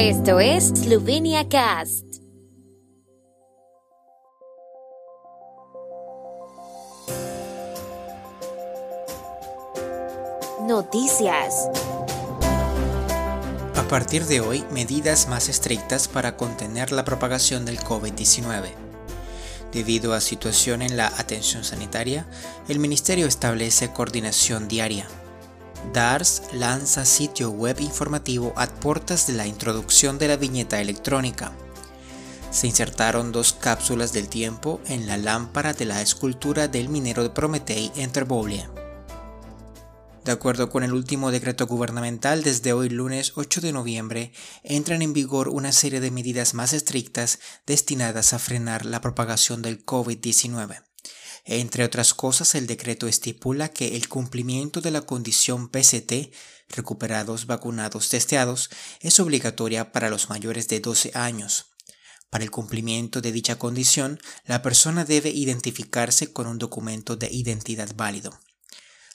Esto es Slovenia Cast. Noticias. A partir de hoy, medidas más estrictas para contener la propagación del COVID-19. Debido a situación en la atención sanitaria, el Ministerio establece coordinación diaria. DARS lanza sitio web informativo a puertas de la introducción de la viñeta electrónica. Se insertaron dos cápsulas del tiempo en la lámpara de la escultura del minero de Prometei en Terbolia. De acuerdo con el último decreto gubernamental, desde hoy lunes 8 de noviembre entran en vigor una serie de medidas más estrictas destinadas a frenar la propagación del COVID-19. Entre otras cosas, el decreto estipula que el cumplimiento de la condición PCT, recuperados, vacunados, testeados, es obligatoria para los mayores de 12 años. Para el cumplimiento de dicha condición, la persona debe identificarse con un documento de identidad válido.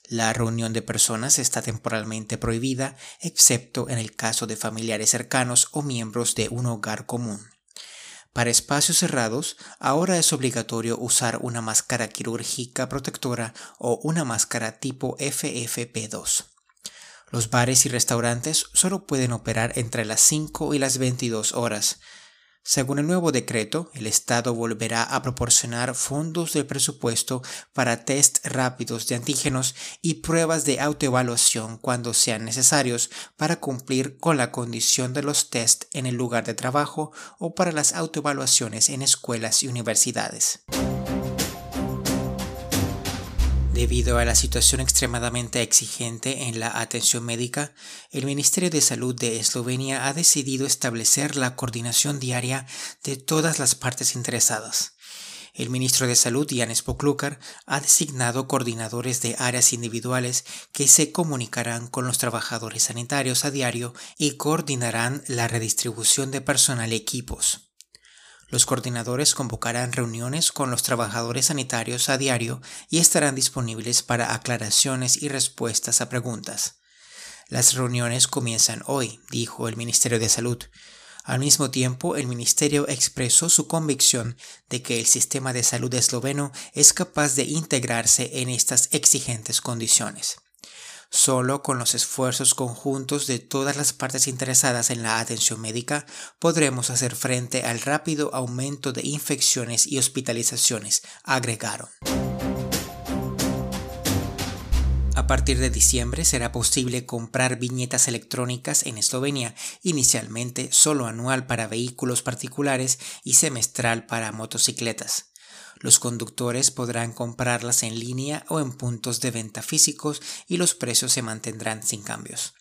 La reunión de personas está temporalmente prohibida, excepto en el caso de familiares cercanos o miembros de un hogar común. Para espacios cerrados, ahora es obligatorio usar una máscara quirúrgica protectora o una máscara tipo FFP2. Los bares y restaurantes solo pueden operar entre las 5 y las 22 horas, según el nuevo decreto, el Estado volverá a proporcionar fondos del presupuesto para test rápidos de antígenos y pruebas de autoevaluación cuando sean necesarios para cumplir con la condición de los test en el lugar de trabajo o para las autoevaluaciones en escuelas y universidades. Debido a la situación extremadamente exigente en la atención médica, el Ministerio de Salud de Eslovenia ha decidido establecer la coordinación diaria de todas las partes interesadas. El ministro de Salud, Jan Spoklukar, ha designado coordinadores de áreas individuales que se comunicarán con los trabajadores sanitarios a diario y coordinarán la redistribución de personal y equipos. Los coordinadores convocarán reuniones con los trabajadores sanitarios a diario y estarán disponibles para aclaraciones y respuestas a preguntas. Las reuniones comienzan hoy, dijo el Ministerio de Salud. Al mismo tiempo, el Ministerio expresó su convicción de que el sistema de salud esloveno es capaz de integrarse en estas exigentes condiciones. Solo con los esfuerzos conjuntos de todas las partes interesadas en la atención médica podremos hacer frente al rápido aumento de infecciones y hospitalizaciones, agregaron. A partir de diciembre será posible comprar viñetas electrónicas en Eslovenia, inicialmente solo anual para vehículos particulares y semestral para motocicletas. Los conductores podrán comprarlas en línea o en puntos de venta físicos y los precios se mantendrán sin cambios.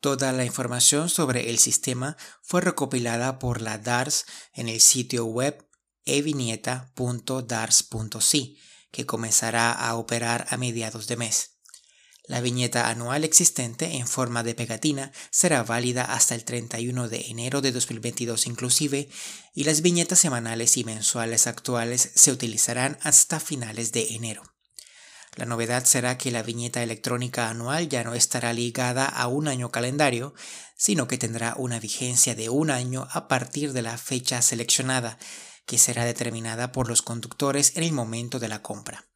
Toda la información sobre el sistema fue recopilada por la DARS en el sitio web evinieta.dars.si, que comenzará a operar a mediados de mes. La viñeta anual existente en forma de pegatina será válida hasta el 31 de enero de 2022 inclusive y las viñetas semanales y mensuales actuales se utilizarán hasta finales de enero. La novedad será que la viñeta electrónica anual ya no estará ligada a un año calendario, sino que tendrá una vigencia de un año a partir de la fecha seleccionada, que será determinada por los conductores en el momento de la compra.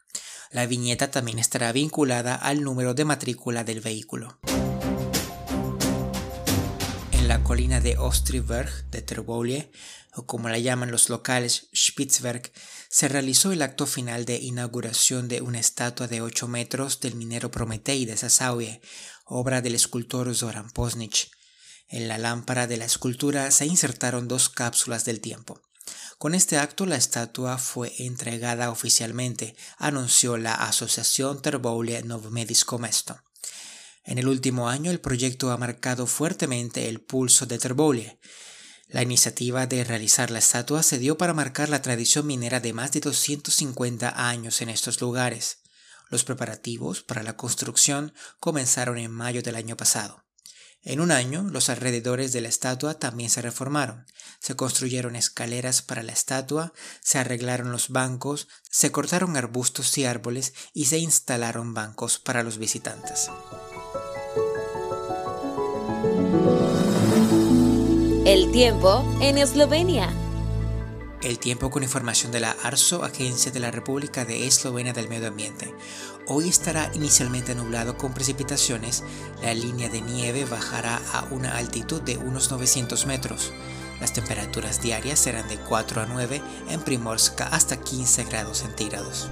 La viñeta también estará vinculada al número de matrícula del vehículo. En la colina de Ostriberg de Terbolie, o como la llaman los locales Spitzberg, se realizó el acto final de inauguración de una estatua de 8 metros del minero Prometei de Sasauie, obra del escultor Zoran Posnich. En la lámpara de la escultura se insertaron dos cápsulas del tiempo. Con este acto la estatua fue entregada oficialmente, anunció la Asociación Terboule Novomedisko Mesto. En el último año el proyecto ha marcado fuertemente el pulso de Terboule. La iniciativa de realizar la estatua se dio para marcar la tradición minera de más de 250 años en estos lugares. Los preparativos para la construcción comenzaron en mayo del año pasado. En un año, los alrededores de la estatua también se reformaron. Se construyeron escaleras para la estatua, se arreglaron los bancos, se cortaron arbustos y árboles y se instalaron bancos para los visitantes. El tiempo en Eslovenia. El tiempo con información de la ARSO, Agencia de la República de Eslovenia del Medio Ambiente. Hoy estará inicialmente nublado con precipitaciones. La línea de nieve bajará a una altitud de unos 900 metros. Las temperaturas diarias serán de 4 a 9 en Primorska hasta 15 grados centígrados.